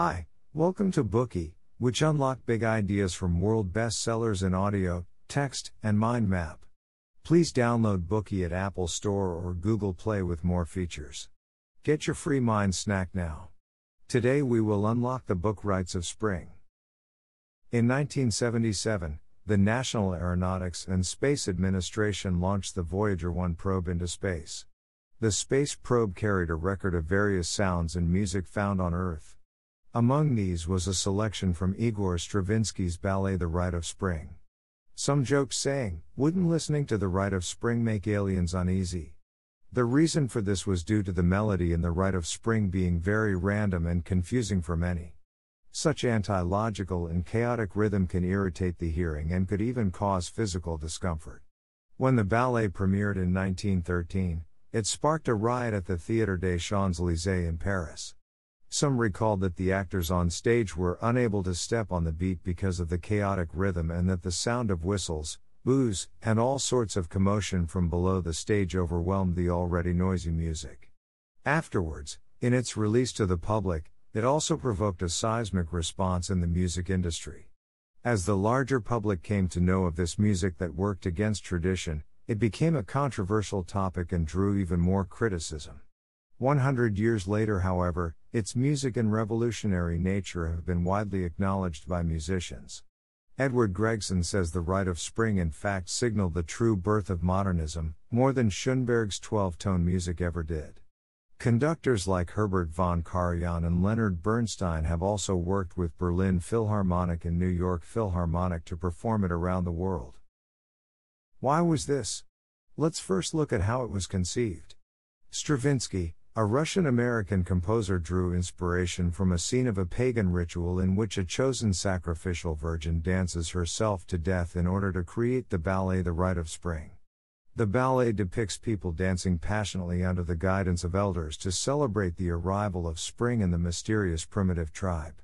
Hi, welcome to Bookey, which unlock big ideas from world bestsellers in audio, text, and mind map. Please download Bookey at Apple Store or Google Play with more features. Get your free mind snack now. Today we will unlock the book Rites of Spring. In 1977, the National Aeronautics and Space Administration launched the Voyager 1 probe into space. The space probe carried a record of various sounds and music found on Earth. Among these was a selection from Igor Stravinsky's ballet The Rite of Spring. Some joked saying, Wouldn't listening to The Rite of Spring make aliens uneasy? The reason for this was due to the melody in The Rite of Spring being very random and confusing for many. Such anti logical and chaotic rhythm can irritate the hearing and could even cause physical discomfort. When the ballet premiered in 1913, it sparked a riot at the Théâtre des Champs Élysées in Paris. Some recalled that the actors on stage were unable to step on the beat because of the chaotic rhythm and that the sound of whistles, boos, and all sorts of commotion from below the stage overwhelmed the already noisy music. Afterwards, in its release to the public, it also provoked a seismic response in the music industry. As the larger public came to know of this music that worked against tradition, it became a controversial topic and drew even more criticism. 100 years later, however, its music and revolutionary nature have been widely acknowledged by musicians. Edward Gregson says the Rite of Spring in fact signaled the true birth of modernism, more than Schoenberg's 12 tone music ever did. Conductors like Herbert von Karajan and Leonard Bernstein have also worked with Berlin Philharmonic and New York Philharmonic to perform it around the world. Why was this? Let's first look at how it was conceived. Stravinsky, a Russian American composer drew inspiration from a scene of a pagan ritual in which a chosen sacrificial virgin dances herself to death in order to create the ballet The Rite of Spring. The ballet depicts people dancing passionately under the guidance of elders to celebrate the arrival of spring in the mysterious primitive tribe.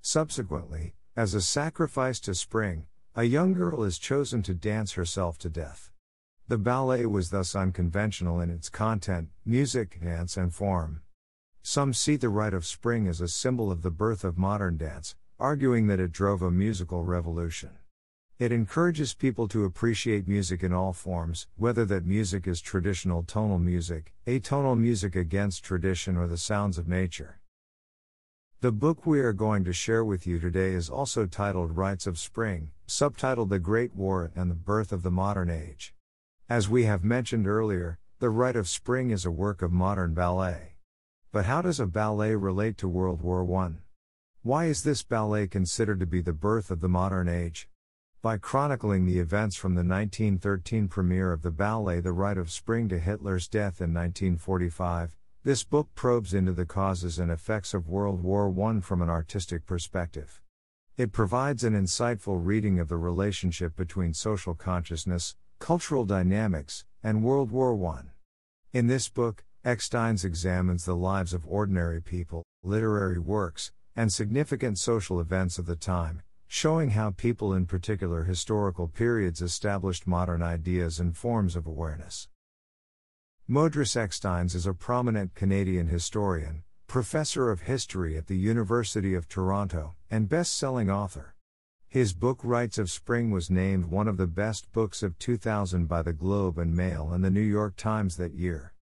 Subsequently, as a sacrifice to spring, a young girl is chosen to dance herself to death. The ballet was thus unconventional in its content, music, dance, and form. Some see the Rite of Spring as a symbol of the birth of modern dance, arguing that it drove a musical revolution. It encourages people to appreciate music in all forms, whether that music is traditional tonal music, atonal music against tradition, or the sounds of nature. The book we are going to share with you today is also titled Rites of Spring, subtitled The Great War and the Birth of the Modern Age. As we have mentioned earlier, The Rite of Spring is a work of modern ballet. But how does a ballet relate to World War I? Why is this ballet considered to be the birth of the modern age? By chronicling the events from the 1913 premiere of the ballet The Rite of Spring to Hitler's death in 1945, this book probes into the causes and effects of World War I from an artistic perspective. It provides an insightful reading of the relationship between social consciousness, Cultural Dynamics, and World War I. In this book, Eksteins examines the lives of ordinary people, literary works, and significant social events of the time, showing how people in particular historical periods established modern ideas and forms of awareness. Modris Eksteins is a prominent Canadian historian, professor of history at the University of Toronto, and best selling author. His book Rites of Spring was named one of the best books of 2000 by the Globe and Mail and the New York Times that year.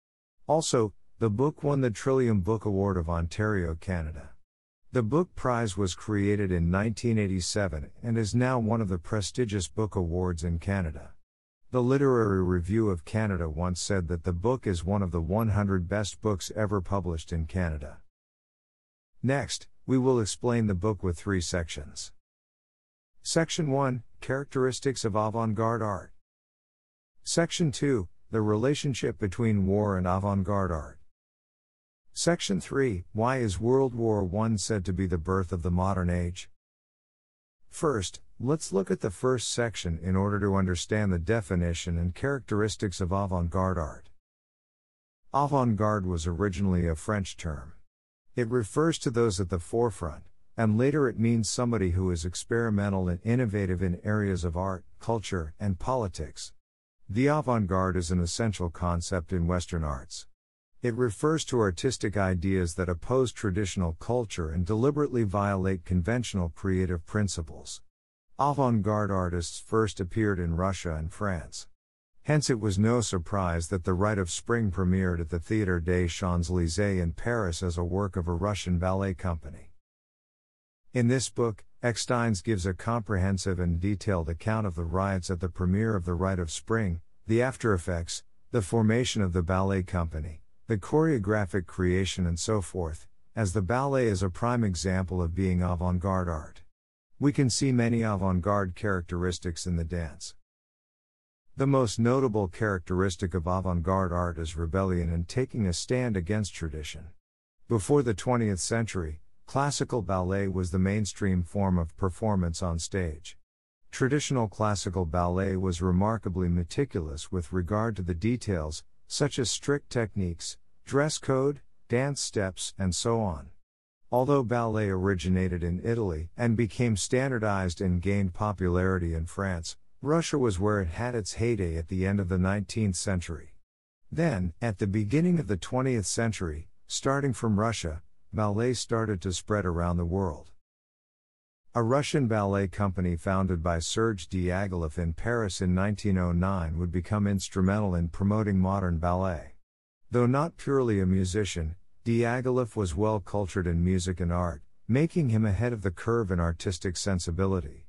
Also, the book won the Trillium Book Award of Ontario, Canada. The book prize was created in 1987 and is now one of the prestigious book awards in Canada. The Literary Review of Canada once said that the book is one of the 100 best books ever published in Canada. Next, we will explain the book with three sections. Section 1 Characteristics of Avant Garde Art. Section 2 The relationship between war and avant garde art. Section 3 Why is World War I said to be the birth of the modern age? First, let's look at the first section in order to understand the definition and characteristics of avant garde art. Avant garde was originally a French term. It refers to those at the forefront, and later it means somebody who is experimental and innovative in areas of art, culture, and politics. The avant garde is an essential concept in Western arts. It refers to artistic ideas that oppose traditional culture and deliberately violate conventional creative principles. Avant garde artists first appeared in Russia and France. Hence, it was no surprise that The Rite of Spring premiered at the Théâtre des Champs Élysées in Paris as a work of a Russian ballet company. In this book, Eksteins gives a comprehensive and detailed account of the riots at the premiere of The Rite of Spring, the after effects, the formation of the ballet company, the choreographic creation, and so forth, as the ballet is a prime example of being avant garde art. We can see many avant garde characteristics in the dance. The most notable characteristic of avant garde art is rebellion and taking a stand against tradition. Before the 20th century, classical ballet was the mainstream form of performance on stage. Traditional classical ballet was remarkably meticulous with regard to the details, such as strict techniques, dress code, dance steps, and so on. Although ballet originated in Italy and became standardized and gained popularity in France, Russia was where it had its heyday at the end of the 19th century. Then, at the beginning of the 20th century, starting from Russia, ballet started to spread around the world. A Russian ballet company founded by Serge Diaghilev in Paris in 1909 would become instrumental in promoting modern ballet. Though not purely a musician, Diaghilev was well cultured in music and art, making him ahead of the curve in artistic sensibility.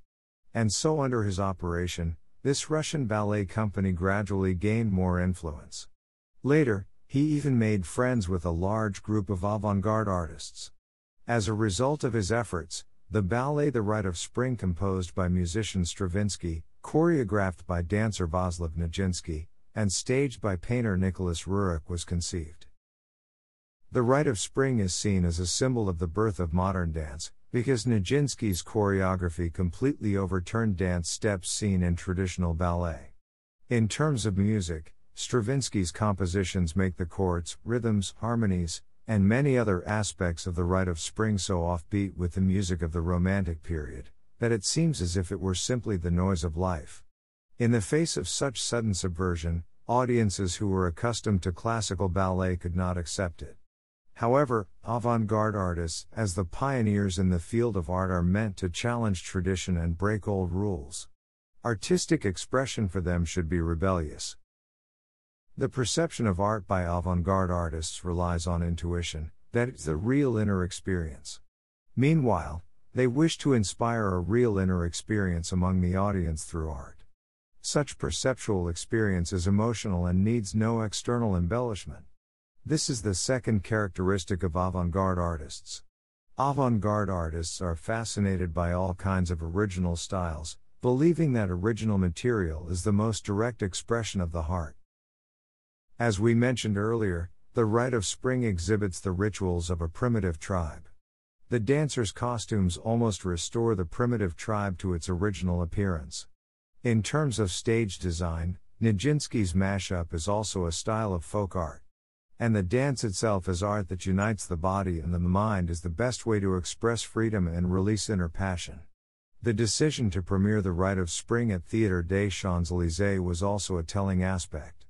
And so, under his operation, this Russian ballet company gradually gained more influence. Later, he even made friends with a large group of avant garde artists. As a result of his efforts, the ballet The Rite of Spring, composed by musician Stravinsky, choreographed by dancer Vaslav Nijinsky, and staged by painter Nicholas Roerich was conceived. The Rite of Spring is seen as a symbol of the birth of modern dance, because Nijinsky's choreography completely overturned dance steps seen in traditional ballet. In terms of music, Stravinsky's compositions make the chords, rhythms, harmonies, and many other aspects of the Rite of Spring so offbeat with the music of the Romantic period, that it seems as if it were simply the noise of life. In the face of such sudden subversion, audiences who were accustomed to classical ballet could not accept it. However, avant garde artists, as the pioneers in the field of art, are meant to challenge tradition and break old rules. Artistic expression for them should be rebellious. The perception of art by avant garde artists relies on intuition, that is, the real inner experience. Meanwhile, they wish to inspire a real inner experience among the audience through art. Such perceptual experience is emotional and needs no external embellishment. This is the second characteristic of avant garde artists. Avant garde artists are fascinated by all kinds of original styles, believing that original material is the most direct expression of the heart. As we mentioned earlier, the Rite of Spring exhibits the rituals of a primitive tribe. The dancers' costumes almost restore the primitive tribe to its original appearance. In terms of stage design, Nijinsky's mashup is also a style of folk art. And the dance itself as art that unites the body and the mind is the best way to express freedom and release inner passion. The decision to premiere The Rite of Spring at Théâtre des Champs Élysées was also a telling aspect.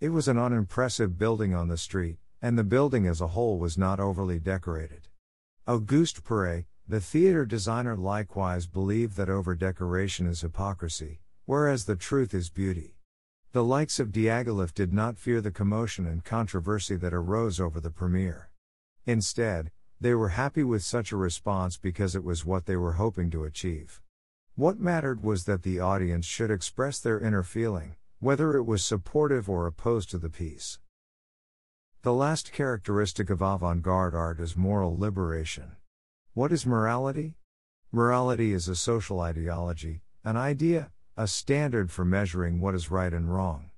It was an unimpressive building on the street, and the building as a whole was not overly decorated. Auguste Perret, the theater designer, likewise believed that over decoration is hypocrisy, whereas the truth is beauty. The likes of Diaghilev did not fear the commotion and controversy that arose over the premiere. Instead, they were happy with such a response because it was what they were hoping to achieve. What mattered was that the audience should express their inner feeling, whether it was supportive or opposed to the piece. The last characteristic of avant garde art is moral liberation. What is morality? Morality is a social ideology, an idea, a standard for measuring what is right and wrong.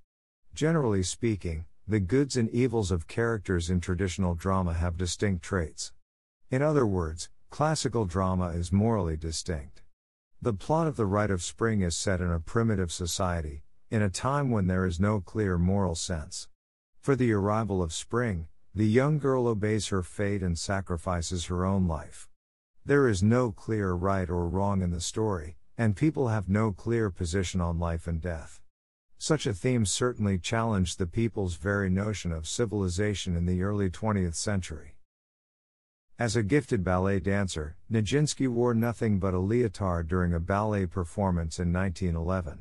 Generally speaking, the goods and evils of characters in traditional drama have distinct traits. In other words, classical drama is morally distinct. The plot of The Rite of Spring is set in a primitive society, in a time when there is no clear moral sense. For the arrival of spring, the young girl obeys her fate and sacrifices her own life. There is no clear right or wrong in the story, and people have no clear position on life and death. Such a theme certainly challenged the people's very notion of civilization in the early 20th century. As a gifted ballet dancer, Nijinsky wore nothing but a leotard during a ballet performance in 1911.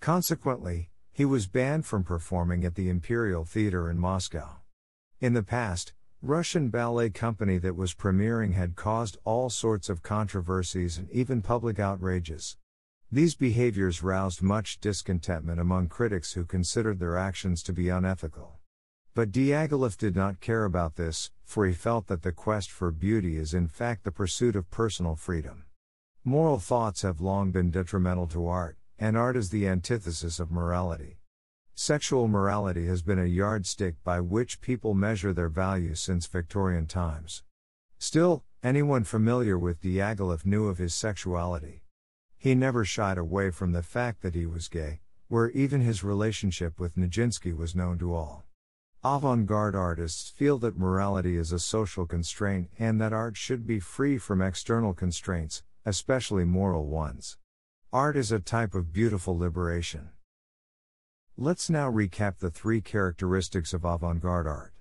Consequently, he was banned from performing at the Imperial Theatre in Moscow. In the past, Russian ballet company that was premiering had caused all sorts of controversies and even public outrages. These behaviors roused much discontentment among critics who considered their actions to be unethical. But Diaghilev did not care about this, for he felt that the quest for beauty is in fact the pursuit of personal freedom. Moral thoughts have long been detrimental to art, and art is the antithesis of morality. Sexual morality has been a yardstick by which people measure their value since Victorian times. Still, anyone familiar with Diaghilev knew of his sexuality. He never shied away from the fact that he was gay, where even his relationship with Nijinsky was known to all. Avant garde artists feel that morality is a social constraint and that art should be free from external constraints, especially moral ones. Art is a type of beautiful liberation. Let's now recap the three characteristics of avant garde art.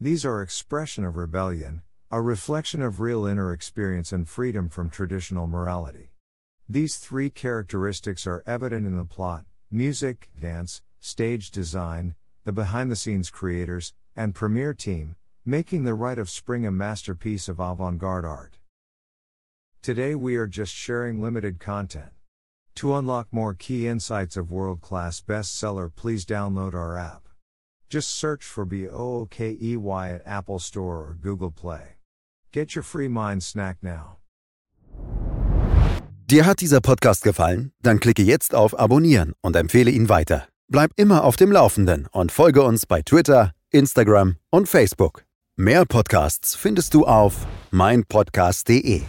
These are expression of rebellion, a reflection of real inner experience, and freedom from traditional morality. These three characteristics are evident in the plot, music, dance, stage design, the behind the scenes creators, and premiere team, making The Rite of Spring a masterpiece of avant garde art. Today we are just sharing limited content. To unlock more key insights of world class bestseller, please download our app. Just search for BOOKEY at Apple Store or Google Play. Get your free mind snack now. Dir hat dieser Podcast gefallen? Dann klicke jetzt auf Abonnieren und empfehle ihn weiter. Bleib immer auf dem Laufenden und folge uns bei Twitter, Instagram und Facebook. Mehr Podcasts findest du auf meinpodcast.de.